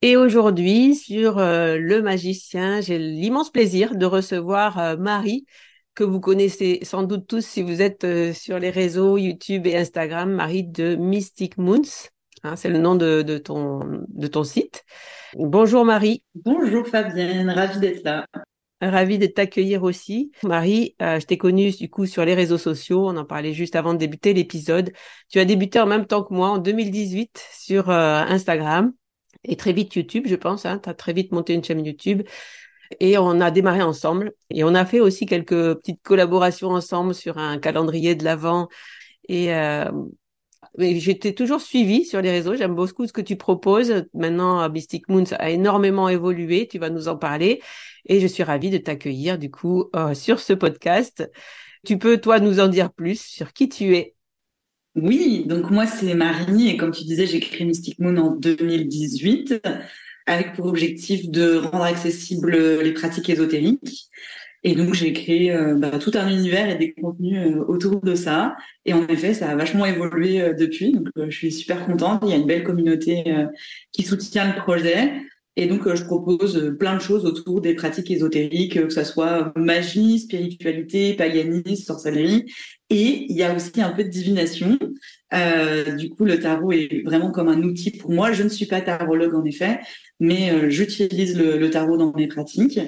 Et aujourd'hui, sur euh, le magicien, j'ai l'immense plaisir de recevoir euh, Marie, que vous connaissez sans doute tous si vous êtes euh, sur les réseaux YouTube et Instagram, Marie de Mystic Moons. Hein, c'est le nom de, de, ton, de ton site. Bonjour Marie. Bonjour Fabienne, ravie d'être là. Ravie de t'accueillir aussi. Marie, je t'ai connue du coup sur les réseaux sociaux. On en parlait juste avant de débuter l'épisode. Tu as débuté en même temps que moi en 2018 sur Instagram et très vite YouTube, je pense. Hein, tu as très vite monté une chaîne YouTube. Et on a démarré ensemble. Et on a fait aussi quelques petites collaborations ensemble sur un calendrier de l'Avent. Et euh, j'étais toujours suivie sur les réseaux. J'aime beaucoup ce que tu proposes. Maintenant, Mystic Moons a énormément évolué. Tu vas nous en parler. Et je suis ravie de t'accueillir, du coup, euh, sur ce podcast. Tu peux, toi, nous en dire plus sur qui tu es oui, donc moi c'est Marie et comme tu disais, j'ai créé Mystic Moon en 2018 avec pour objectif de rendre accessibles les pratiques ésotériques. Et donc j'ai créé euh, bah, tout un univers et des contenus euh, autour de ça. Et en effet, ça a vachement évolué euh, depuis. Donc je suis super contente. Il y a une belle communauté qui soutient le projet. Et donc, je propose plein de choses autour des pratiques ésotériques, que ce soit magie, spiritualité, paganisme, sorcellerie. Et il y a aussi un peu de divination. Euh, du coup, le tarot est vraiment comme un outil pour moi. Je ne suis pas tarologue en effet, mais euh, j'utilise le, tarot dans mes pratiques.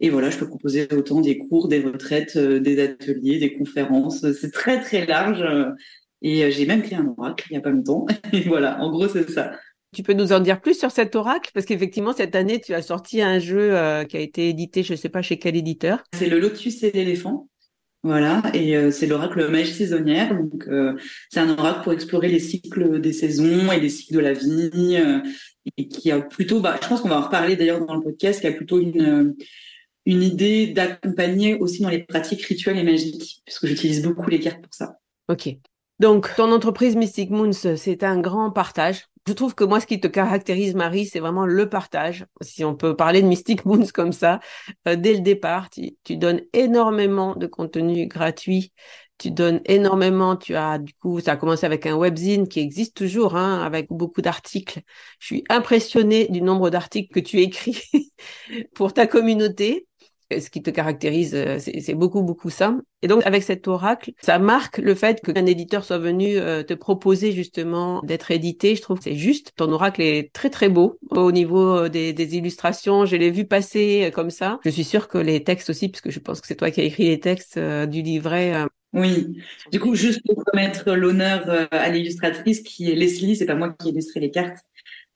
Et voilà, je peux proposer autant des cours, des retraites, euh, des ateliers, des conférences. C'est très très large. et j'ai même créé un oracle il n'y a pas longtemps. Et voilà, en gros, c'est ça. Tu peux nous en dire plus sur cet oracle? Parce qu'effectivement, cette année, tu as sorti un jeu qui a été édité, je ne sais pas chez quel éditeur. C'est le Lotus et l'éléphant. Voilà, et euh, c'est l'oracle Mèche saisonnière. Donc, euh, c'est un oracle pour explorer les cycles des saisons et les cycles de la vie, euh, et qui a plutôt, bah, je pense qu'on va en reparler d'ailleurs dans le podcast, qui a plutôt une une idée d'accompagner aussi dans les pratiques rituelles et magiques, puisque j'utilise beaucoup les cartes pour ça. Ok. Donc, ton entreprise Mystic Moons, c'est un grand partage je trouve que moi, ce qui te caractérise, Marie, c'est vraiment le partage. Si on peut parler de Mystic Moons comme ça, euh, dès le départ, tu, donnes énormément de contenu gratuit. Tu donnes énormément. Tu as, du coup, ça a commencé avec un webzine qui existe toujours, hein, avec beaucoup d'articles. Je suis impressionnée du nombre d'articles que tu écris pour ta communauté ce qui te caractérise, euh, c'est beaucoup, beaucoup ça. Et donc, avec cet oracle, ça marque le fait qu'un éditeur soit venu euh, te proposer justement d'être édité. Je trouve que c'est juste. Ton oracle est très, très beau au niveau euh, des, des illustrations. Je l'ai vu passer comme ça. Je suis sûre que les textes aussi, puisque je pense que c'est toi qui as écrit les textes du livret. Oui. Du coup, juste pour remettre l'honneur à l'illustratrice qui est Leslie, c'est pas moi qui ai illustré les cartes.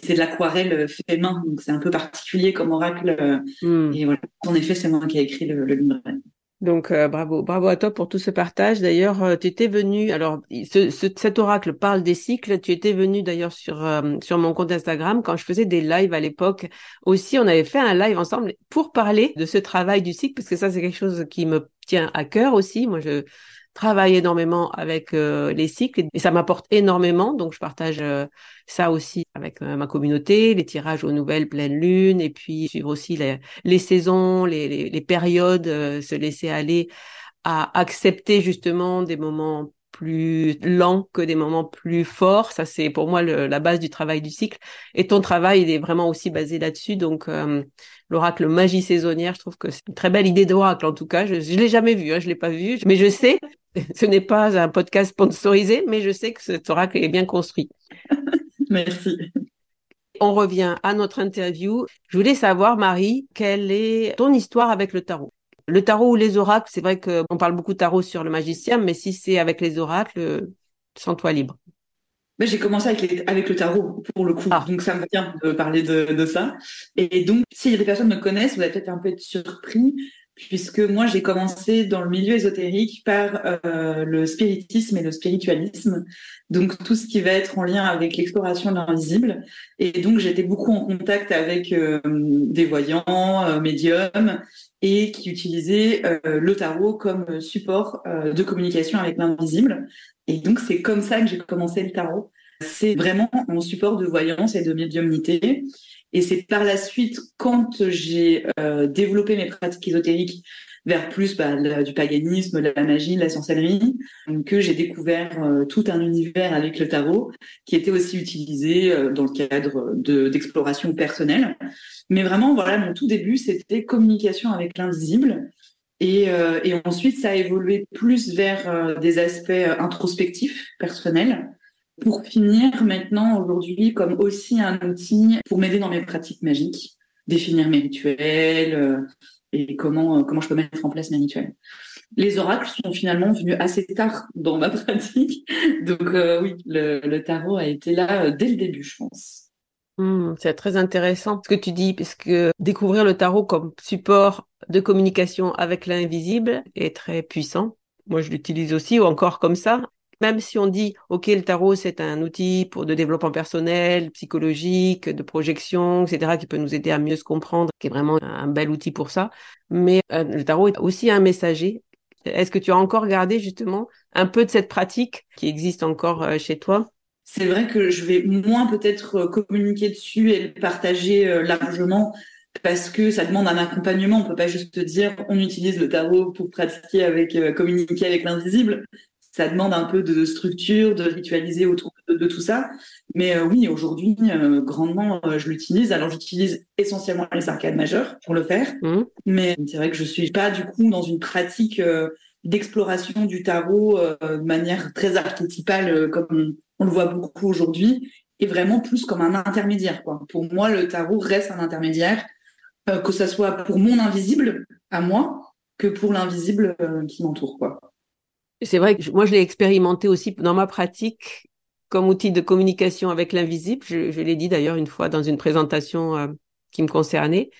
C'est de l'aquarelle euh, fait main, donc c'est un peu particulier comme oracle. Euh, hmm. Et voilà, en effet, c'est moi qui ai écrit le, livret. Donc euh, bravo, bravo à toi pour tout ce partage. D'ailleurs, euh, tu étais venu. Alors, ce, cet oracle parle des cycles. Tu étais venu d'ailleurs sur euh, sur mon compte Instagram quand je faisais des lives à l'époque. Aussi, on avait fait un live ensemble pour parler de ce travail du cycle parce que ça, c'est quelque chose qui me tient à cœur aussi. Moi, je travaille énormément avec euh, les cycles et ça m'apporte énormément. Donc, je partage euh, ça aussi avec euh, ma communauté, les tirages aux nouvelles pleines lunes et puis suivre aussi les, les saisons, les, les, les périodes, se laisser aller à accepter justement des moments plus lents que des moments plus forts. Ça, c'est pour moi le, la base du travail du cycle. Et ton travail, il est vraiment aussi basé là-dessus. Donc, l'oracle magie saisonnière, je trouve que c'est une très belle idée d'oracle. En tout cas, je, je l'ai jamais vu, hein, je l'ai pas vu, mais je sais ce n'est pas un podcast sponsorisé, mais je sais que cet oracle est bien construit. Merci. On revient à notre interview. Je voulais savoir, Marie, quelle est ton histoire avec le tarot? Le tarot ou les oracles, c'est vrai qu'on parle beaucoup de tarot sur le magicien, mais si c'est avec les oracles, sens-toi libre. Ben, j'ai commencé avec, avec, le tarot pour le coup, ah. donc ça me vient de parler de, de ça. Et donc, a des personnes me connaissent, vous allez peut-être un peu être surpris puisque moi j'ai commencé dans le milieu ésotérique par euh, le spiritisme et le spiritualisme, donc tout ce qui va être en lien avec l'exploration de l'invisible. Et donc j'étais beaucoup en contact avec euh, des voyants, euh, médiums, et qui utilisaient le tarot comme support de communication avec l'invisible. Et donc c'est comme ça que j'ai commencé le tarot. C'est vraiment mon support de voyance et de médiumnité. Et c'est par la suite, quand j'ai euh, développé mes pratiques ésotériques vers plus bah, du paganisme, de la magie, de la sorcellerie, que j'ai découvert euh, tout un univers avec le tarot qui était aussi utilisé euh, dans le cadre d'exploration personnelle. Mais vraiment, voilà, mon tout début, c'était communication avec l'invisible. Et, et, ensuite, ça a évolué plus vers des aspects introspectifs, personnels pour finir maintenant aujourd'hui comme aussi un outil pour m'aider dans mes pratiques magiques, définir mes rituels euh, et comment, euh, comment je peux mettre en place mes rituels. Les oracles sont finalement venus assez tard dans ma pratique. Donc euh, oui, le, tarot a été là dès le début, je pense. Hmm, c'est très intéressant ce que tu dis, puisque découvrir le tarot comme support de communication avec l'invisible est très puissant. Moi, je l'utilise aussi, ou encore comme ça. Même si on dit, OK, le tarot, c'est un outil pour de développement personnel, psychologique, de projection, etc., qui peut nous aider à mieux se comprendre, qui est vraiment un bel outil pour ça. Mais euh, le tarot est aussi un messager. Est-ce que tu as encore gardé justement un peu de cette pratique qui existe encore euh, chez toi? C'est vrai que je vais moins peut-être euh, communiquer dessus et le partager largement parce que ça demande un accompagnement. On peut pas juste dire on utilise le tarot pour pratiquer avec communiquer avec l'invisible ça demande un peu de structure, de ritualiser autour de, tout ça. Mais euh, oui, aujourd'hui, euh, grandement, euh, je l'utilise. Alors, j'utilise essentiellement les arcades majeures pour le faire. Mmh. Mais c'est vrai que je suis pas, du coup, dans une pratique d'exploration du tarot de manière très archétypale, comme on, le voit beaucoup aujourd'hui, et vraiment plus comme un intermédiaire. Quoi. Pour moi, le tarot reste un intermédiaire, que ce soit pour mon invisible à moi, que pour l'invisible qui m'entoure. quoi. C'est vrai que moi, je l'ai expérimenté aussi dans ma pratique comme outil de communication avec l'invisible. Je, l'ai dit d'ailleurs une fois dans une présentation euh, qui me concernait.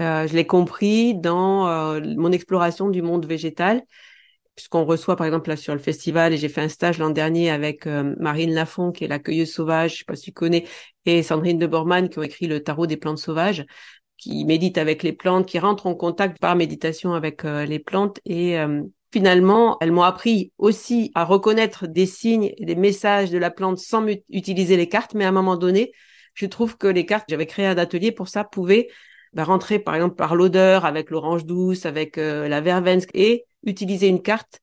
Euh, je l'ai compris dans euh, mon exploration du monde végétal, puisqu'on reçoit par exemple là sur le festival, et j'ai fait un stage l'an dernier avec Marine Lafont, qui est l'accueilleuse sauvage, je sais pas si tu connais, et Sandrine de Bormann, qui ont écrit le tarot des plantes sauvages qui méditent avec les plantes, qui rentrent en contact par méditation avec les plantes. Et Finalement, elles m'ont appris aussi à reconnaître des signes et des messages de la plante sans utiliser les cartes, mais à un moment donné, je trouve que les cartes, j'avais créé un atelier pour ça, pouvaient bah, rentrer par exemple par l'odeur, avec l'orange douce, avec euh, la verveine, et utiliser une carte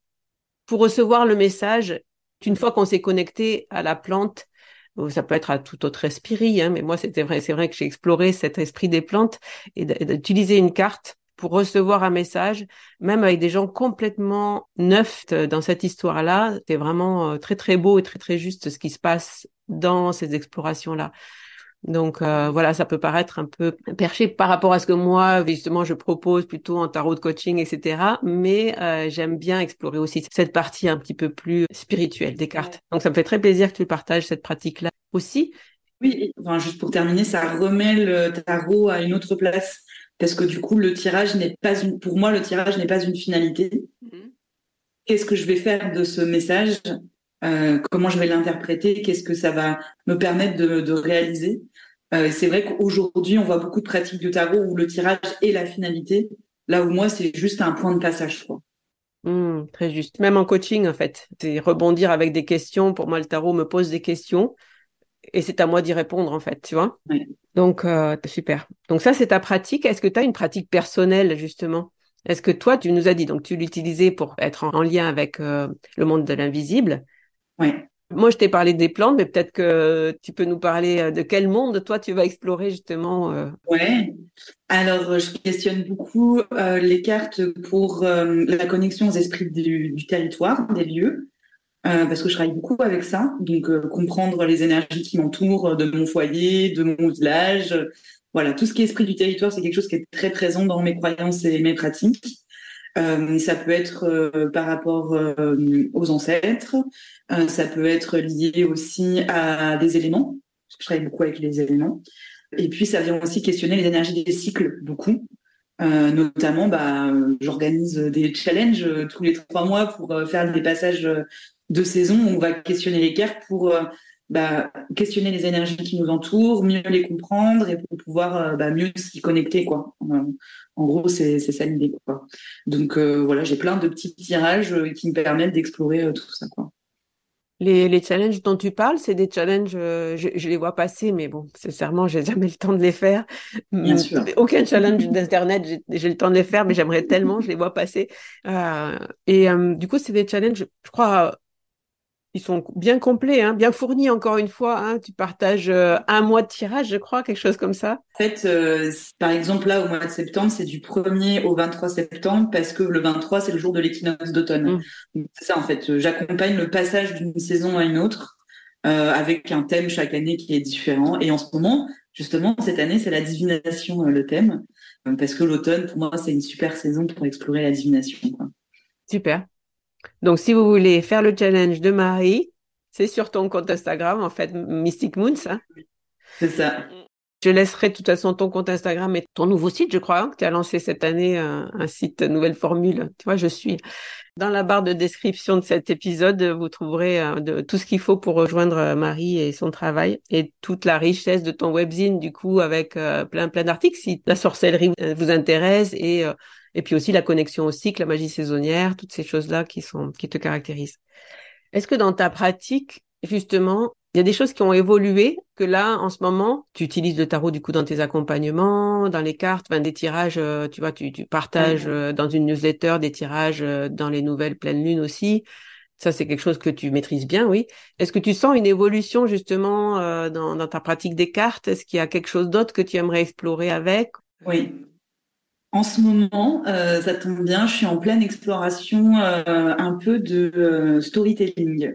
pour recevoir le message. Une fois qu'on s'est connecté à la plante, ça peut être à tout autre esprit, hein, mais moi c'était vrai, c'est vrai que j'ai exploré cet esprit des plantes et d'utiliser une carte pour recevoir un message, même avec des gens complètement neufs dans cette histoire-là. C'est vraiment euh, très très beau et très très juste ce qui se passe dans ces explorations-là. Donc euh, voilà, ça peut paraître un peu perché par rapport à ce que moi, justement, je propose plutôt en tarot de coaching, etc. Mais euh, j'aime bien explorer aussi cette partie un petit peu plus spirituelle des cartes. Donc ça me fait très plaisir que tu partages cette pratique-là aussi. Oui, enfin, juste pour terminer, ça remet le tarot à une autre place parce que du coup, le tirage n'est pas une, pour moi, le tirage n'est pas une finalité. Mhm. Qu'est-ce que je vais faire de ce message? Euh, Comment je vais l'interpréter? Qu'est-ce que ça va me permettre de, de réaliser? Euh, C'est vrai qu'aujourd'hui, on voit beaucoup de pratiques du tarot où le tirage est la finalité, là où moi, c'est juste un point de passage, quoi. Mmh, très juste. Même en coaching, en fait, c'est rebondir avec des questions. Pour moi, le tarot me pose des questions et c'est à moi d'y répondre, en fait, tu vois. Donc, euh, super. Donc ça, c'est ta pratique. Est-ce que tu as une pratique personnelle, justement? Est-ce que toi, tu nous as dit, donc tu l'utilisais pour être en, lien avec euh, le monde de l'invisible Oui. Moi, je t'ai parlé des plantes, mais peut-être que tu peux nous parler euh, de quel monde toi tu vas explorer justement. Euh... Ouais. Alors, je questionne beaucoup euh, les cartes pour euh, la connexion aux esprits du, du territoire, des lieux, parce que je travaille beaucoup avec ça. Donc, comprendre les énergies qui m'entourent, de mon foyer, de mon village. Voilà, tout ce qui est esprit du territoire, c'est quelque chose qui est très présent dans mes croyances et mes pratiques. Euh, ça peut être euh, par rapport euh, aux ancêtres, ça peut être lié aussi à des éléments, parce que je travaille beaucoup avec les éléments. Et puis ça vient aussi questionner les énergies des cycles beaucoup. notamment, bah, j'organise des challenges tous les trois mois pour faire des passages de saison. On va questionner les cartes pour bah, questionner les énergies qui nous entourent, mieux les comprendre et pour pouvoir euh, bah, mieux s'y connecter. Quoi. En gros, c'est ça l'idée. Quoi. Donc euh, voilà, j'ai plein de petits tirages euh, qui me permettent d'explorer tout ça. Quoi. Les, les, challenges dont tu parles, c'est des challenges, je, je, les vois passer, mais bon, sincèrement, j'ai jamais le temps de les faire. Bien mm, sûr. Aucun challenge d'internet, j'ai le temps de les faire, mais j'aimerais tellement, je les vois passer. Euh, et du coup, c'est des challenges, je crois, ils sont bien complets, hein, bien fournis encore une fois. Hein. Tu partages euh, un mois de tirage, je crois, quelque chose comme ça. En fait, euh, par exemple, là, au mois de septembre, c'est du 1er au 23 septembre parce que le 23, c'est le jour de l'équinoxe d'automne. Mmh. C'est ça, en fait. J'accompagne le passage d'une saison à une autre euh, avec un thème chaque année qui est différent. Et en ce moment, justement, cette année, c'est la divination, le thème. parce que l'automne, pour moi, c'est une super saison pour explorer la divination. Quoi. Super. Donc, si vous voulez faire le challenge de Marie, c'est sur ton compte Instagram, en fait, Mystic Moon, ça. C'est ça. Je laisserai de toute façon ton compte Instagram et ton nouveau site, je crois, hein, que tu as lancé cette année, un, site Nouvelle Formule. Tu vois, je suis. Dans la barre de description de cet épisode, vous trouverez euh, de, tout ce qu'il faut pour rejoindre euh, Marie et son travail et toute la richesse de ton webzine, du coup, avec euh, plein, plein d'articles, si la sorcellerie vous intéresse et et puis aussi la connexion au cycle, la magie saisonnière, toutes ces choses-là qui sont qui te caractérisent. Est-ce que dans ta pratique, justement, il y a des choses qui ont évolué que là, en ce moment, tu utilises le tarot du coup dans tes accompagnements, dans les cartes, enfin, des tirages, euh, tu vois, tu, tu partages euh, dans une newsletter des tirages euh, dans les nouvelles pleines lunes aussi. Ça, c'est quelque chose que tu maîtrises bien, oui. Est-ce que tu sens une évolution justement dans, dans ta pratique des cartes? Est-ce qu'il y a quelque chose d'autre que tu aimerais explorer avec? Oui, en ce moment, euh, ça tombe bien, je suis en pleine exploration euh, un peu de euh, storytelling.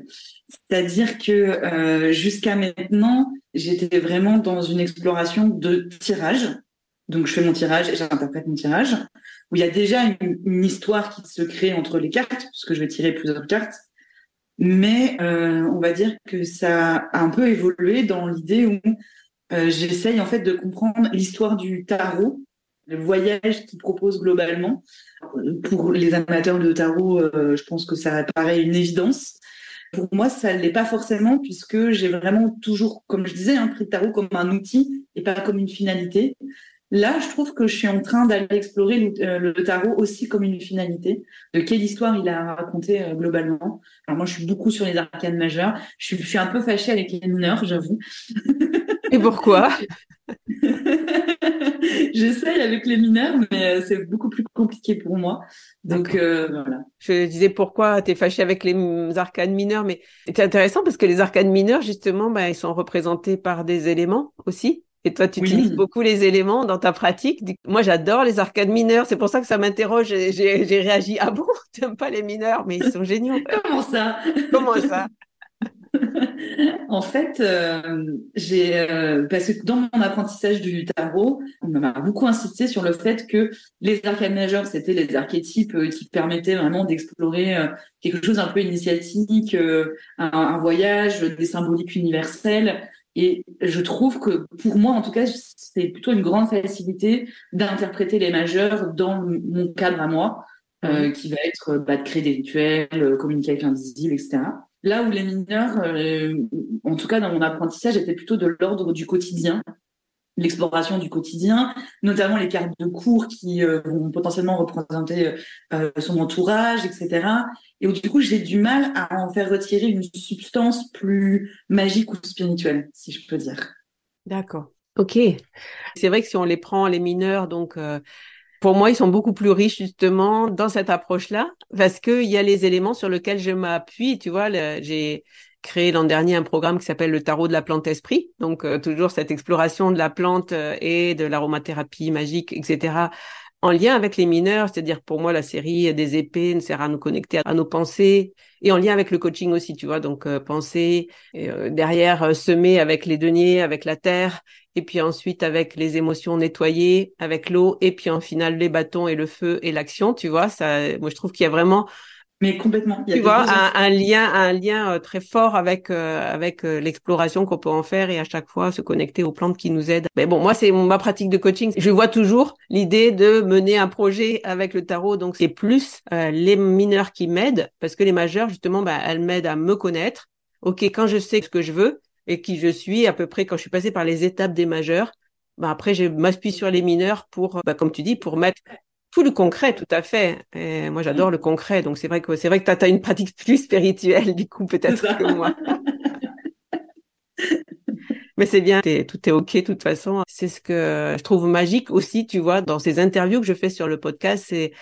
C'est-à-dire que jusqu'à maintenant, j'étais vraiment dans une exploration de tirage. Donc je fais mon tirage et j'interprète mon tirage, où il y a déjà une, histoire qui se crée entre les cartes, puisque je vais tirer plusieurs cartes. Mais on va dire que ça a un peu évolué dans l'idée où j'essaye en fait de comprendre l'histoire du tarot le voyage qu'il propose globalement. Pour les amateurs de tarot, euh, je pense que ça paraît une évidence. Pour moi, ça ne l'est pas forcément puisque j'ai vraiment toujours, comme je disais, hein, pris le tarot comme un outil et pas comme une finalité. Là, je trouve que je suis en train d'aller explorer le, euh, tarot aussi comme une finalité, de quelle histoire il a raconté euh, globalement. Alors moi, je suis beaucoup sur les arcanes majeures. Je suis, je suis un peu fâchée avec les mineurs, j'avoue. Et pourquoi? J'essaye avec les mineurs, mais euh, c'est beaucoup plus compliqué pour moi. Donc euh, voilà. Je disais pourquoi tu es fâché avec les arcanes mineurs, mais c'est intéressant parce que les arcanes mineurs, justement, bah, ils sont représentés par des éléments aussi. Et toi, tu utilises beaucoup les éléments dans ta pratique. Moi, j'adore les arcanes mineurs. C'est pour ça que ça m'interroge. J'ai réagi. Ah bon, tu n'aimes pas les mineurs, mais ils sont géniaux. Comment ça? Comment ça? En fait, euh, j'ai euh, parce que dans mon apprentissage du tarot, on m'a beaucoup insisté sur le fait que les arcanes majeurs, c'était les archétypes euh, qui permettaient vraiment d'explorer quelque chose un peu initiatique, un, un, voyage, des symboliques universelles, Et je trouve que pour moi, en tout cas, c'est plutôt une grande facilité d'interpréter les majeurs dans mon cadre à moi, euh, qui va être bah, de créer des rituels, euh, communiquer avec l'invisible, etc. Là où les mineurs, euh, en tout cas dans mon apprentissage, étaient plutôt de l'ordre du quotidien, l'exploration du quotidien, notamment les cartes de cours qui euh, vont potentiellement représenter euh, son entourage, etc. Et où du coup, j'ai du mal à en faire retirer une substance plus magique ou spirituelle, si je peux dire. D'accord. Ok. C'est vrai que si on les prend, les mineurs, donc euh, pour moi, ils sont beaucoup plus riches justement dans cette approche-là, parce qu'il y a les éléments sur lesquels je m'appuie. Tu vois, j'ai créé l'an dernier un programme qui s'appelle le tarot de la plante esprit. Donc euh, toujours cette exploration de la plante euh, et de l'aromathérapie magique, etc. En lien avec les mineurs, c'est-à-dire pour moi la série des épées ne sert à nous connecter à nos pensées et en lien avec le coaching aussi, tu vois. Donc euh, penser derrière semer avec les deniers, avec la terre et puis ensuite avec les émotions nettoyées, avec l'eau et puis en final les bâtons et le feu et l'action, tu vois. Ça, moi je trouve qu'il y a vraiment mais complètement. tu vois, un, lien, un lien euh, très fort avec euh, avec euh, l'exploration qu'on peut en faire et à chaque fois se connecter aux plantes qui nous aident. Mais bon, moi c'est ma pratique de coaching. Je vois toujours l'idée de mener un projet avec le tarot. Donc c'est plus les mineurs qui m'aident parce que les majeurs justement, bah, elles m'aident à me connaître. Ok, quand je sais ce que je veux et qui je suis à peu près quand je suis passée par les étapes des majeurs, bah après je m'appuie sur les mineurs pour, bah, comme tu dis, pour mettre tout le concret, tout à fait. Et moi, j'adore le concret. Donc, c'est vrai que c'est vrai que tu as, une pratique plus spirituelle, du coup, peut-être que moi. Mais c'est bien, tout est OK de toute façon. C'est ce que je trouve magique aussi, tu vois, dans ces interviews que je fais sur le podcast, c'est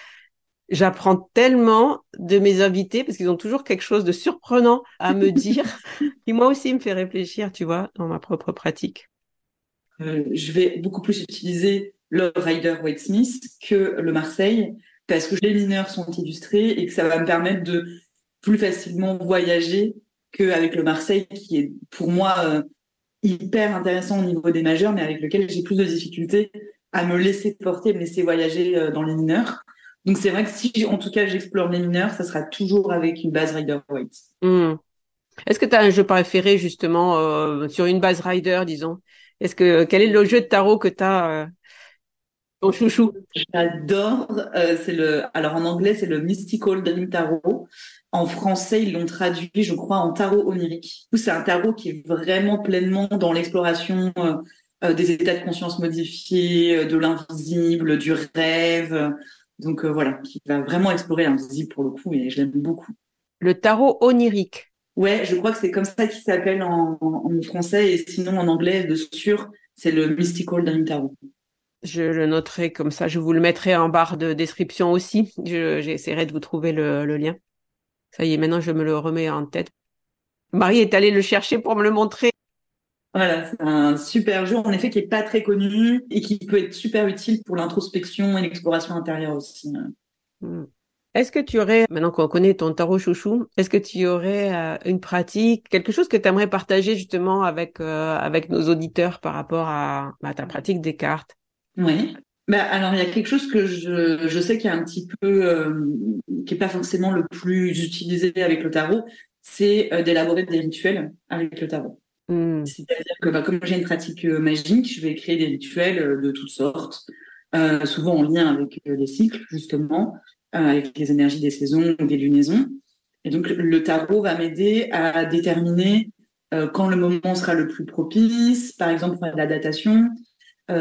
j'apprends tellement de mes invités parce qu'ils ont toujours quelque chose de surprenant à me dire qui moi aussi me fait réfléchir, tu vois, dans ma propre pratique. Euh, je vais beaucoup plus utiliser le Rider Waite Smith que le Marseille parce que les mineurs sont illustrés et que ça va me permettre de plus facilement voyager qu'avec le Marseille qui est pour moi euh, hyper intéressant au niveau des majeurs mais avec lequel j'ai plus de difficultés à me laisser porter, me laisser voyager euh, dans les mineurs. Donc c'est vrai que si en tout cas j'explore les mineurs, ça sera toujours avec une base Rider Waite. Hmm. Est-ce que tu as un jeu préféré justement euh, sur une base Rider, disons? Est-ce que quel est le jeu de tarot que tu as ton chouchou. J'adore. Euh, c'est le. Alors en anglais, c'est le Mystical Dream Tarot. En français, ils l'ont traduit, je crois, en tarot onirique. C'est un tarot qui est vraiment pleinement dans l'exploration euh, euh, des états de conscience modifiés, de l'invisible, du rêve. Donc voilà, qui va vraiment explorer l'invisible pour le coup, et je l'aime beaucoup. Le tarot onirique. Ouais, je crois que c'est comme ça qu'il s'appelle en, en, français, et sinon en anglais, de sûr, c'est le Mystical Dream Tarot. Je le noterai comme ça. Je vous le mettrai en barre de description aussi. J'essaierai de vous trouver le, lien. Ça y est, maintenant je me le remets en tête. Marie est allée le chercher pour me le montrer. Voilà, c'est un super jeu, en effet, qui est pas très connu et qui peut être super utile pour l'introspection et l'exploration intérieure aussi. Hmm. Est-ce que tu aurais, maintenant qu'on connaît ton tarot chouchou, est-ce que tu aurais euh, une pratique, quelque chose que tu aimerais partager justement avec, euh, avec nos auditeurs par rapport à, à ta pratique des cartes? Oui. Bah, alors, il y a quelque chose que je, je sais qui est un petit peu, euh, qui est pas forcément le plus utilisé avec le tarot, c'est euh, d'élaborer des rituels avec le tarot. Hmm. C'est-à-dire que bah, comme j'ai une pratique euh, magique, je vais créer des rituels de toutes sortes, souvent en lien avec les cycles, justement, avec les énergies des saisons ou des lunaisons. Et donc, le tarot va m'aider à déterminer quand le moment sera le plus propice, par exemple la datation,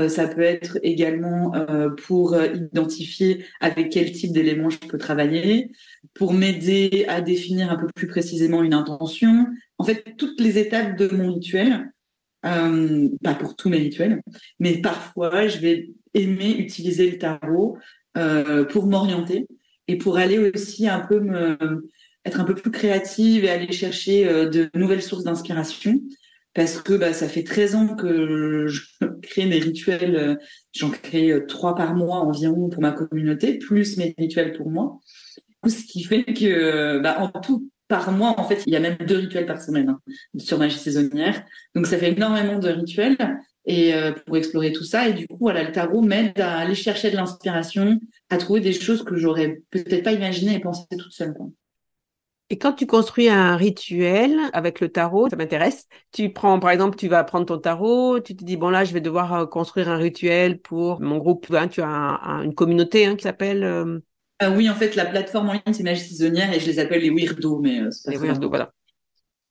ça peut être également euh, pour euh, identifier avec quel type d'éléments je peux travailler, pour m'aider à définir un peu plus précisément une intention. En fait, toutes les étapes de mon rituel, pas pour tous mes rituels, mais parfois je vais aimer utiliser le tarot pour m'orienter et pour aller aussi un peu être un peu plus créative et aller chercher de nouvelles sources d'inspiration parce que bah, ça fait 13 ans que je crée mes rituels. Euh, j'en crée euh, trois par mois environ pour ma communauté, plus mes rituels pour moi. Ce qui fait que, bah, en tout, par mois, en fait, il y a même deux rituels par semaine hein, sur magie saisonnière. Donc, ça fait énormément de rituels et euh, pour explorer tout ça. Et du coup, voilà, le tarot m'aide à aller chercher de l'inspiration, à trouver des choses que j'aurais peut-être pas imaginées et pensées toute seule. Et quand tu construis un rituel avec le tarot, ça m'intéresse. Tu prends, par exemple, tu vas prendre ton tarot, tu te dis, bon là, je vais devoir euh, construire un rituel pour mon groupe. Hein, tu as une communauté hein, qui s'appelle... Euh, ah oui, en fait, la plateforme en ligne, c'est Magie Saisonnière et je les appelle les weirdos, mais euh, Les weirdos, voilà.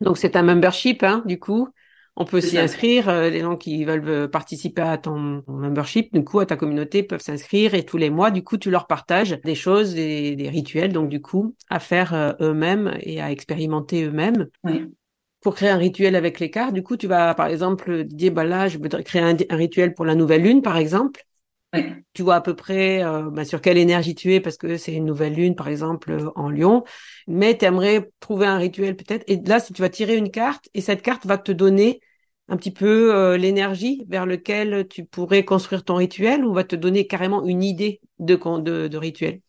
Donc c'est un membership, hein, du coup. On peut s'y inscrire. Euh, les gens qui veulent euh, participer à ton membership, du coup, à ta communauté, peuvent s'inscrire et tous les mois, du coup, tu leur partages des choses, des, des rituels, donc du coup, à faire euh, eux-mêmes et à expérimenter eux-mêmes. Oui. Pour créer un rituel avec les cartes, du coup, tu vas, par exemple, dire, bah là, je veux créer un, rituel pour la nouvelle lune, par exemple. Oui. Tu vois à peu près bah, sur quelle énergie tu es parce que c'est une nouvelle lune, par exemple, en Lyon. Mais tu aimerais trouver un rituel peut-être. Et là, si tu vas tirer une carte et cette carte va te donner un petit peu euh, l'énergie vers lequel tu pourrais construire ton rituel ou va te donner carrément une idée de, rituel?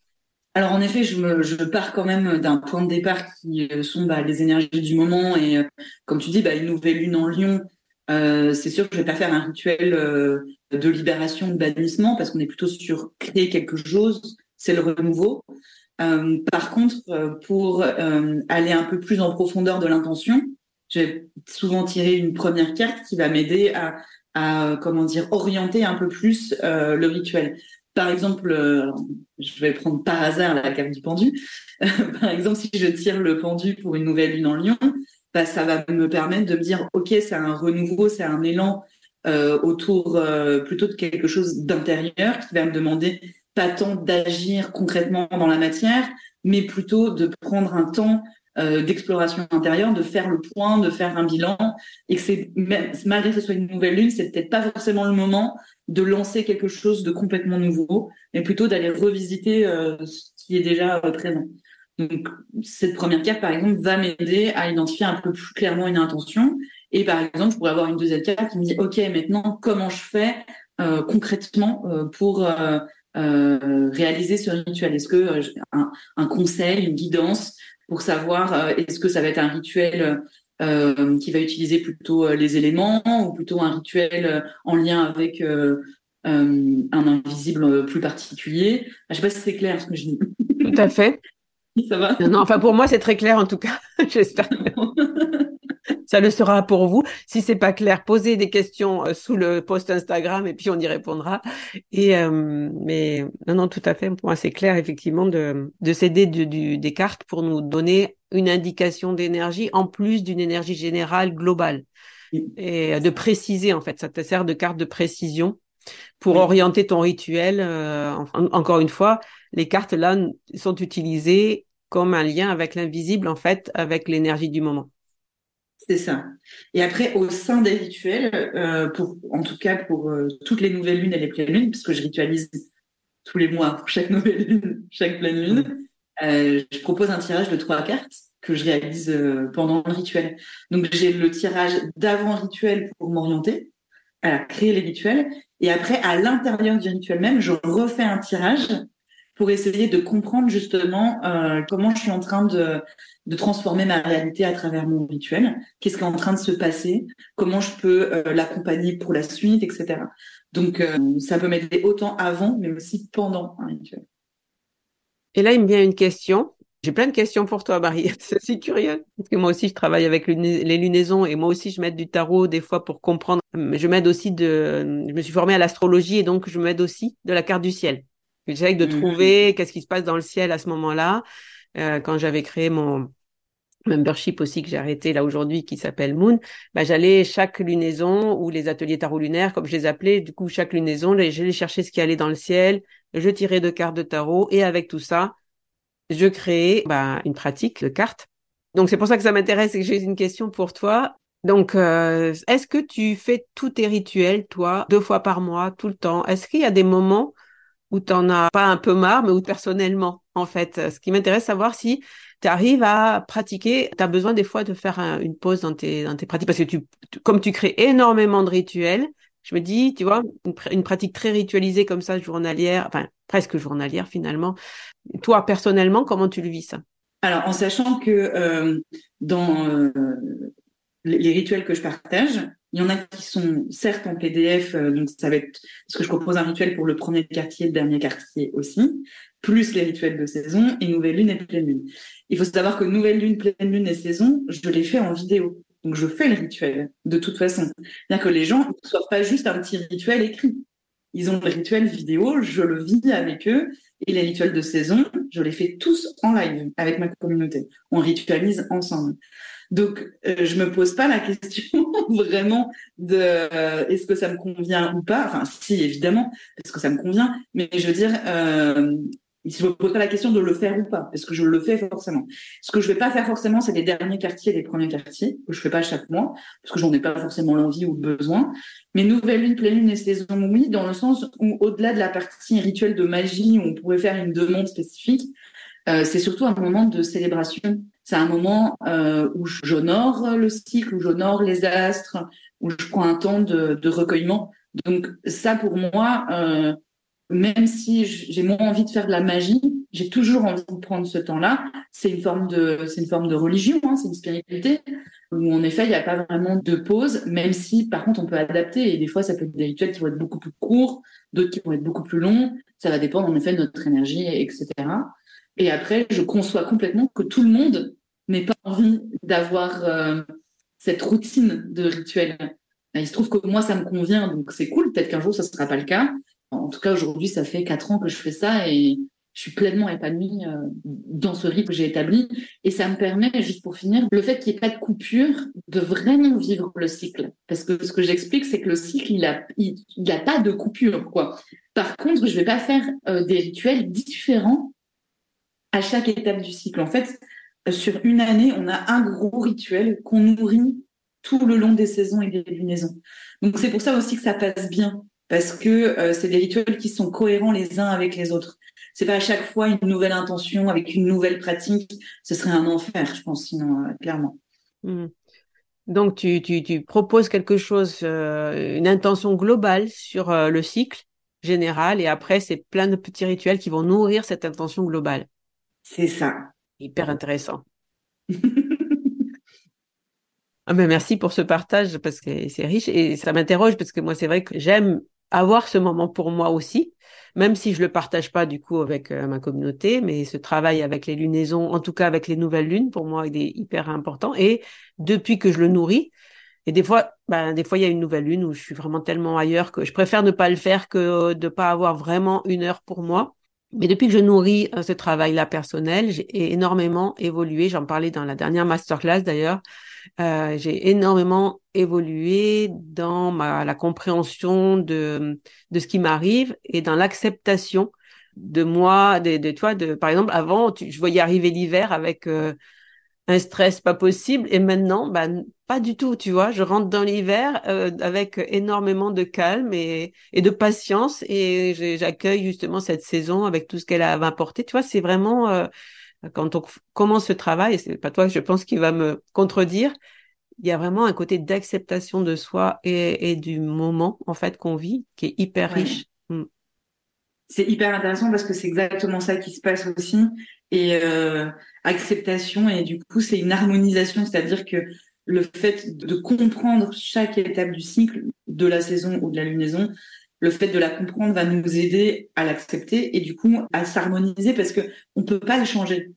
Alors en effet, je, me, pars quand même d'un point de départ qui euh, sont bah, les énergies du moment et euh, comme tu dis, bah, une nouvelle lune en euh, c'est sûr que je vais pas faire un rituel de libération, de bannissement parce qu'on est plutôt sur créer quelque chose, c'est le renouveau. par contre, pour aller un peu plus en profondeur de l'intention, je vais souvent tirer une première carte qui va m'aider à, à, comment dire, orienter un peu plus euh, le rituel. Par exemple, euh, je vais prendre par hasard la carte du pendu. par exemple, si je tire le pendu pour une nouvelle lune en lion, bah, ça va me permettre de me dire, OK, c'est un renouveau, c'est un élan euh, autour euh, plutôt de quelque chose d'intérieur qui va me demander pas tant d'agir concrètement dans la matière, mais plutôt de prendre un temps euh, d'exploration intérieure, de faire le point, de faire un bilan, et que c'est malgré que ce soit une nouvelle lune, c'est peut-être pas forcément le moment de lancer quelque chose de complètement nouveau, mais plutôt d'aller revisiter euh, ce qui est déjà euh, présent. Donc cette première carte, par exemple, va m'aider à identifier un peu plus clairement une intention. Et par exemple, je pourrais avoir une deuxième carte qui me dit, OK, maintenant, comment je fais concrètement pour réaliser ce rituel? Est-ce que un, un, conseil, une guidance pour savoir euh, est-ce que ça va être un rituel euh, qui va utiliser plutôt euh, les éléments ou plutôt un rituel en lien avec un invisible plus particulier? Je ne sais pas si c'est clair ce que je dis. Tout à fait. Ça va? Non, enfin pour moi c'est très clair en tout cas. J'espère ça le sera pour vous. Si c'est pas clair, posez des questions euh, sous le post Instagram et puis on y répondra. Et euh, mais non, non, tout à fait. Pour moi, c'est clair effectivement de, de s'aider du, des cartes pour nous donner une indication d'énergie en plus d'une énergie générale globale et de préciser en fait. Ça te sert de carte de précision pour orienter ton rituel. Euh, encore une fois, les cartes là sont utilisées comme un lien avec l'invisible en fait, avec l'énergie du moment. C'est ça. Et après, au sein des rituels, euh, pour, en tout cas pour euh, toutes les nouvelles lunes et les pleines lunes, puisque je ritualise tous les mois pour chaque nouvelle lune, chaque pleine lune, euh, je propose un tirage de trois cartes que je réalise pendant le rituel. Donc j'ai le tirage d'avant rituel pour m'orienter, à créer les rituels, et après à l'intérieur du rituel même, je refais un tirage pour essayer de comprendre justement comment je suis en train de, de, transformer ma réalité à travers mon rituel, qu'est-ce qui est en train de se passer, comment je peux euh, l'accompagner pour la suite, etc. Donc euh, ça peut m'aider autant avant, mais aussi pendant un rituel. Et là, il me vient une question. J'ai plein de questions pour toi, Marie. C'est si curieux. Parce que moi aussi, je travaille avec les lunaisons et moi aussi, je m'aide du tarot des fois pour comprendre. Je m'aide aussi de, je me suis formée à l'astrologie et donc je m'aide aussi de la carte du ciel. J'essaie de mmh. trouver qu'est-ce qui se passe dans le ciel à ce moment-là. Euh, quand j'avais créé mon membership aussi que j'ai arrêté là aujourd'hui qui s'appelle Moon, bah, j'allais chaque lunaison ou les ateliers tarot lunaires comme je les appelais, du coup chaque lunaison, j'allais chercher ce qui allait dans le ciel, je tirais deux cartes de tarot et avec tout ça, je créais bah, une pratique de cartes. Donc c'est pour ça que ça m'intéresse et que j'ai une question pour toi. Donc, euh, est-ce que tu fais tous tes rituels, toi, deux fois par mois, tout le temps? Est-ce qu'il y a des moments où tu en as pas un peu marre, mais où personnellement, en fait. Ce qui m'intéresse, savoir si tu arrives à pratiquer, tu as besoin des fois de faire une pause dans tes, dans tes pratiques, parce que tu, comme tu crées énormément de rituels, je me dis, tu vois, une, pratique très ritualisée comme ça, journalière, enfin presque journalière finalement. Toi, personnellement, comment tu le vis ça? Alors, en sachant que euh, dans euh, les rituels que je partage, il y en a qui sont certes en PDF, euh, donc ça va être parce que je propose un rituel pour le premier quartier, le dernier quartier aussi. plus les rituels de saison et nouvelle lune et pleine lune. Il faut savoir que nouvelle lune, pleine lune et saison, je les fais en vidéo. Donc je fais le rituel de toute façon. C'est-à-dire que les gens ne reçoivent pas juste un petit rituel écrit. Ils ont le rituel vidéo, je le vis avec eux. Et les rituels de saison, je les fais tous en live avec ma communauté. On ritualise ensemble. Donc, euh, je me pose pas la question vraiment de euh, est-ce que ça me convient ou pas? Enfin, si évidemment, parce que ça me convient. Mais je veux dire, euh, je me pose la question de le faire ou pas, parce que je le fais forcément? Ce que je vais pas faire forcément, c'est les derniers quartiers, les premiers quartiers que je fais pas chaque mois, parce que j'en ai pas forcément l'envie ou le besoin. Mais nouvelle lune, pleine lune et saison, oui, dans le sens où au-delà de la partie rituelle de magie, où on pourrait faire une demande spécifique, euh, c'est surtout un moment de célébration c'est un moment euh, où j'honore le cycle, où j'honore les astres, où je prends un temps de, de recueillement. Donc ça, pour moi, euh, même si j'ai moins envie de faire de la magie, j'ai toujours envie de prendre ce temps-là. C'est une forme de, c'est une forme de religion, hein, c'est une spiritualité où en effet il n'y a pas vraiment de pause, même si par contre on peut adapter et des fois ça peut être des rituels qui vont être beaucoup plus courts, d'autres qui vont être beaucoup plus longs. Ça va dépendre en effet de notre énergie, etc. Et après, je conçois complètement que tout le monde n'ai pas envie d'avoir euh, cette routine de rituel. Il se trouve que moi, ça me convient, donc c'est cool. Peut-être qu'un jour, ça ne sera pas le cas. En tout cas, aujourd'hui, ça fait quatre ans que je fais ça et je suis pleinement épanouie euh, dans ce rythme que j'ai établi. Et ça me permet, juste pour finir, le fait qu'il n'y ait pas de coupure, de vraiment vivre le cycle. Parce que ce que j'explique, c'est que le cycle, il n'a il, il a pas de coupure. quoi. Par contre, je ne vais pas faire euh, des rituels différents à chaque étape du cycle. En fait, sur une année, on a un gros rituel qu'on nourrit tout le long des saisons et des lunaisons. Donc c'est pour ça aussi que ça passe bien, parce que euh, c'est des rituels qui sont cohérents les uns avec les autres. C'est pas à chaque fois une nouvelle intention avec une nouvelle pratique. Ce serait un enfer, je pense, sinon euh, clairement. Hmm. Donc tu, tu, proposes quelque chose, euh, une intention globale sur le cycle général, et après c'est plein de petits rituels qui vont nourrir cette intention globale. C'est ça hyper intéressant. ah ben merci pour ce partage parce que c'est riche et ça m'interroge parce que moi c'est vrai que j'aime avoir ce moment pour moi aussi, même si je le partage pas du coup avec euh, ma communauté, mais ce travail avec les lunaisons, en tout cas avec les nouvelles lunes, pour moi il est hyper important. Et depuis que je le nourris, et des fois, ben, des fois il y a une nouvelle lune où je suis vraiment tellement ailleurs que je préfère ne pas le faire que de pas avoir vraiment une heure pour moi. Mais depuis que je nourris euh, ce travail-là personnel, j'ai énormément évolué. J'en parlais dans la dernière masterclass d'ailleurs. Euh, j'ai énormément évolué dans la compréhension de, ce qui m'arrive et dans l'acceptation de moi, de, toi. Par exemple, avant, je voyais arriver l'hiver avec euh, un stress pas possible. Et maintenant, bah, pas du tout, tu vois. Je rentre dans l'hiver euh, avec énormément de calme et, de patience et j'accueille justement cette saison avec tout ce qu'elle a apporté. Tu vois, c'est vraiment quand on commence ce travail, et c'est pas toi, je pense, qui va me contredire. Il y a vraiment un côté d'acceptation de soi et, et, du moment en fait qu'on vit qui est hyper riche. Mm. C'est hyper intéressant parce que c'est exactement ça qui se passe aussi et euh, acceptation et du coup c'est une harmonisation, c'est-à-dire que le fait de comprendre chaque étape du cycle de la saison ou de la lunaison, le fait de la comprendre va nous aider à l'accepter et du coup à s'harmoniser parce que on peut pas le changer.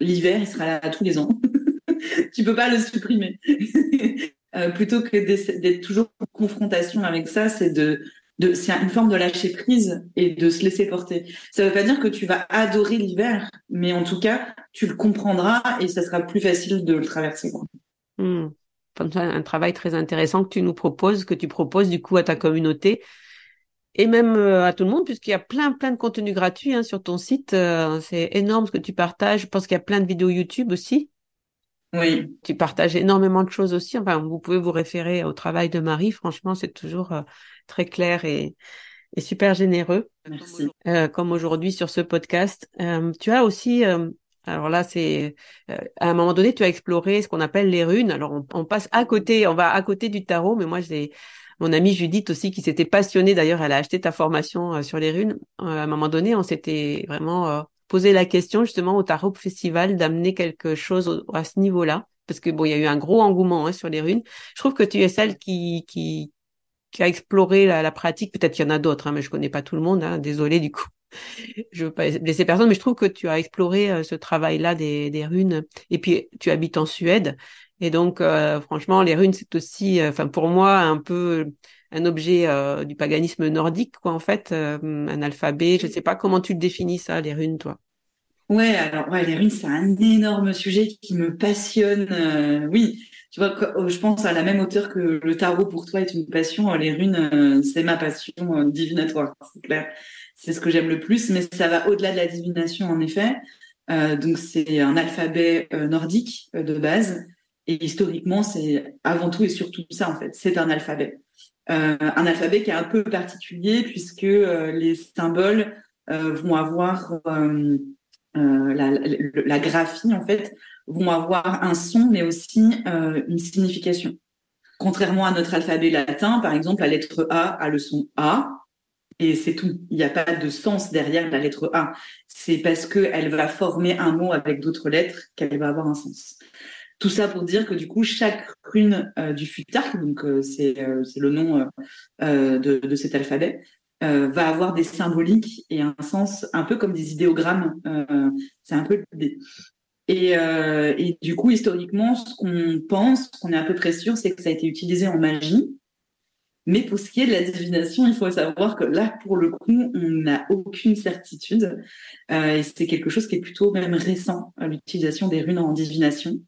L'hiver, il sera là tous les ans. tu peux pas le supprimer. euh, plutôt que d'être toujours en confrontation avec ça, c'est de c'est une forme de lâcher prise et de se laisser porter. Ça ne veut pas dire que tu vas adorer l'hiver, mais en tout cas, tu le comprendras et ça sera plus facile de le traverser. Hmm. Un travail très intéressant que tu nous proposes, que tu proposes du coup à ta communauté et même euh, à tout le monde, puisqu'il y a plein, plein de contenus gratuits hein, sur ton site. Euh, c'est énorme ce que tu partages. Je pense qu'il y a plein de vidéos YouTube aussi. Oui. Tu partages énormément de choses aussi. Enfin, vous pouvez vous référer au travail de Marie. Franchement, c'est toujours euh, très clair et, et, super généreux. Merci. Euh, comme aujourd'hui sur ce podcast. Tu as aussi, alors là, c'est euh, à un moment donné, tu as exploré ce qu'on appelle les runes. Alors, on, on, passe à côté, on va à côté du tarot, mais moi, j'ai mon amie Judith aussi qui s'était passionnée. D'ailleurs, elle a acheté ta formation sur les runes. à un moment donné, on s'était vraiment poser la question justement au Tarot Festival d'amener quelque chose à ce niveau-là parce que bon, il y a eu un gros engouement hein, sur les runes. Je trouve que tu es celle qui qui, qui a exploré la, pratique. Peut-être qu'il y en a d'autres, hein, mais je connais pas tout le monde. Hein, désolé du coup. je veux pas blesser personne, mais je trouve que tu as exploré euh, ce travail-là des, des, runes. Et puis, tu habites en Suède. Et donc, euh, franchement, les runes, c'est aussi, euh, enfin, pour moi, un peu un objet du paganisme nordique, quoi, en fait, un alphabet. Je ne sais pas comment tu le définis, ça, les runes, toi. Ouais, alors, ouais, les runes, c'est un énorme sujet qui me passionne. oui, tu vois, je pense à la même hauteur que le tarot pour toi est une passion, les runes, c'est ma passion divinatoire, c'est clair c'est ce que j'aime le plus, mais ça va au-delà de la divination en effet. Euh, donc c'est un alphabet euh, nordique euh, de base, et historiquement c'est avant tout et surtout ça en fait, c'est un alphabet. un alphabet qui est un peu particulier puisque les symboles vont avoir la, la, graphie en fait vont avoir un son mais aussi une signification. Contrairement à notre alphabet latin, par exemple, la lettre A a le son A, et c'est tout. Il n'y a pas de sens derrière la lettre A. C'est parce qu'elle va former un mot avec d'autres lettres qu'elle va avoir un sens. Tout ça pour dire que du coup, chaque rune euh, du futark, donc euh, euh, c'est le nom de, de, cet alphabet, va avoir des symboliques et un sens un peu comme des idéogrammes. c'est un peu l'idée. Et, et, du coup, historiquement, ce qu'on pense, ce qu'on est à peu près sûr, c'est que ça a été utilisé en magie mais pour ce qui est de la divination, il faut savoir que là, pour le coup, on n'a aucune certitude. Et c'est quelque chose qui est plutôt même récent, l'utilisation des runes en divination.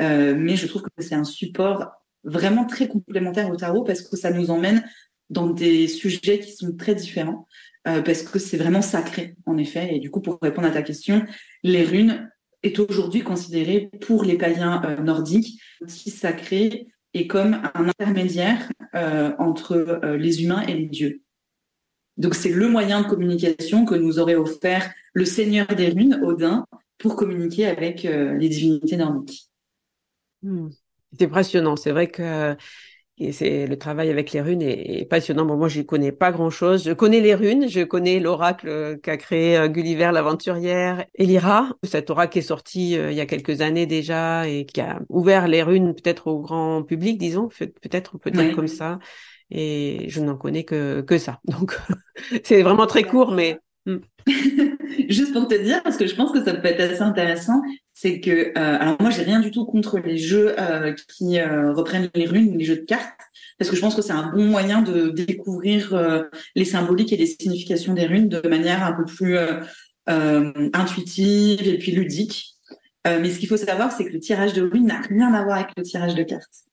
Euh, mais je trouve que c'est un support vraiment très complémentaire au tarot parce que ça nous emmène dans des sujets qui sont très différents. Euh, parce que c'est vraiment sacré, en effet. Et du coup, pour répondre à ta question, les runes est aujourd'hui considéré pour les païens euh, nordiques outil sacré et comme un intermédiaire entre les humains et les dieux. Donc c'est le moyen de communication que nous aurait offert le Seigneur des runes, Odin, pour communiquer avec les divinités nordiques. Hmm. C'est impressionnant. C'est vrai que c'est le travail avec les runes est, passionnant. Bon, moi, je connais pas grand-chose. Je connais les runes, je connais l'oracle qu'a créé euh, Gulliver l'aventurière et Lyra. Cet oracle est sorti euh, il y a quelques années déjà et qui a ouvert les runes peut-être au grand public, disons, peut-être on peut dire comme ça. Et je n'en connais que que ça. Donc c'est vraiment très court, mais. Juste pour te dire, parce que je pense que ça peut être assez intéressant, c'est que, euh, alors moi, j'ai rien du tout contre les jeux euh, qui euh, reprennent les runes, les jeux de cartes, parce que je pense que c'est un bon moyen de découvrir les symboliques et les significations des runes de manière un peu plus intuitive et puis ludique. mais ce qu'il faut savoir, c'est que le tirage de runes n'a rien à voir avec le tirage de cartes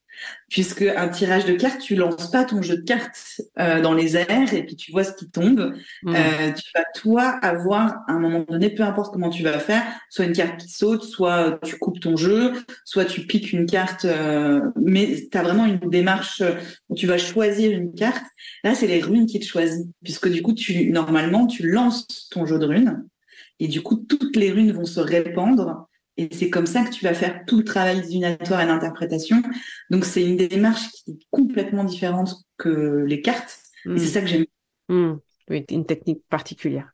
puisque un tirage de cartes, tu lances pas ton jeu de cartes euh, dans les airs et puis tu vois ce qui tombe. Mmh. Euh, tu vas toi avoir à un moment donné, peu importe comment tu vas faire, soit une carte qui saute, soit tu coupes ton jeu, soit tu piques une carte, euh, mais tu as vraiment une démarche où tu vas choisir une carte. Là, c'est les runes qui te choisissent, puisque du coup, tu normalement tu lances ton jeu de runes et du coup toutes les runes vont se répandre et c'est comme ça que tu vas faire tout le travail divinatoire et d'interprétation. Donc, c'est une démarche qui est complètement différente que les cartes. Et c'est hmm. ça que j'aime. Hmm. Oui, une technique particulière.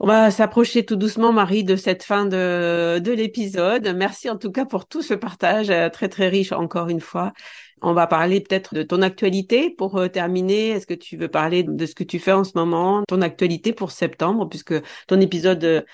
On va s'approcher tout doucement, Marie, de cette fin de, de l'épisode. Merci en tout cas pour tout ce partage euh, très très riche encore une fois. On va parler peut-être de ton actualité pour euh, terminer. Est-ce que tu veux parler de ce que tu fais en ce moment, ton actualité pour septembre, puisque ton épisode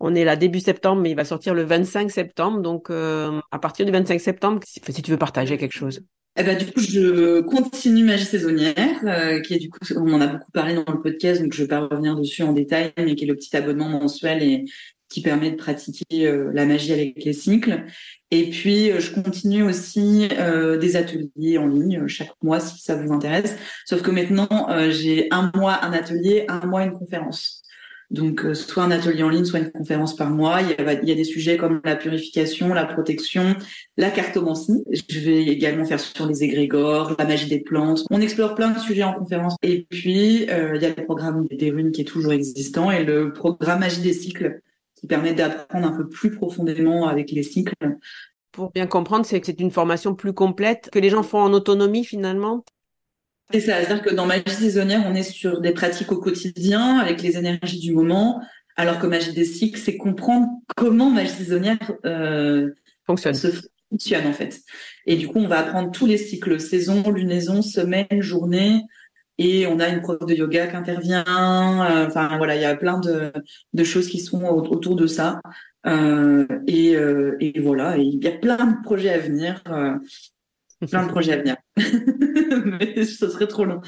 on est là début septembre, mais il va sortir le 25 septembre. Donc, euh, à partir du 25 septembre, si, tu veux partager quelque chose. Eh ben, du coup, je continue Magie saisonnière, euh, qui est du coup, on en a beaucoup parlé dans le podcast, donc je vais pas revenir dessus en détail, mais qui est le petit abonnement mensuel et qui permet de pratiquer euh, la magie avec les cycles. Et puis, je continue aussi des ateliers en ligne chaque mois si ça vous intéresse. Sauf que maintenant, j'ai un mois un atelier, un mois une conférence. Donc, euh, soit un atelier en ligne, soit une conférence par mois. Il y, a, des sujets comme la purification, la protection, la cartomancie. Je vais également faire sur les égrégores, la magie des plantes. On explore plein de sujets en conférence. Et puis, euh, il y a le programme des runes qui est toujours existant et le programme magie des cycles qui permet d'apprendre un peu plus profondément avec les cycles. Pour bien comprendre, c'est que c'est une formation plus complète que les gens font en autonomie finalement? C'est ça, c'est-à-dire que dans magie saisonnière, on est sur des pratiques au quotidien avec les énergies du moment, alors que magie des cycles, c'est comprendre comment magie saisonnière euh, fonctionne. Se fonctionne en fait. Et du coup, on va apprendre tous les cycles, saison, lunaison, semaine, journée, et on a une prof de yoga qui intervient. Enfin voilà, il y a plein de, de choses qui sont autour de ça. et, et voilà, il y a plein de projets à venir. Plein de projets à venir. Mais ce serait trop long.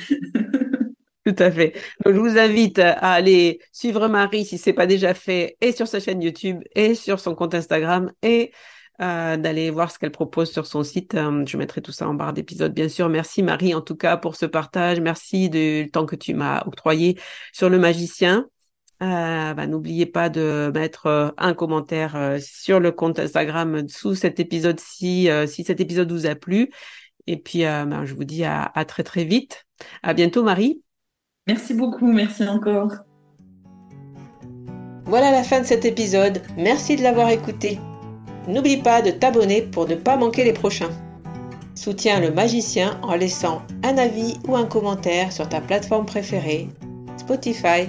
Tout à fait. Donc, je vous invite à aller suivre Marie si ce n'est pas déjà fait, et sur sa chaîne YouTube, et sur son compte Instagram, et euh, d'aller voir ce qu'elle propose sur son site. Euh, je mettrai tout ça en barre d'épisode, bien sûr. Merci Marie, en tout cas, pour ce partage. Merci du temps que tu m'as octroyé sur le magicien. Euh, bah, N'oubliez pas de mettre un commentaire sur le compte Instagram sous cet épisode-ci, si cet épisode vous a plu. Et puis, bah, je vous dis à, à très très vite. À bientôt, Marie. Merci beaucoup, merci encore. Voilà la fin de cet épisode, merci de l'avoir écouté. N'oublie pas de t'abonner pour ne pas manquer les prochains. Soutiens le magicien en laissant un avis ou un commentaire sur ta plateforme préférée, Spotify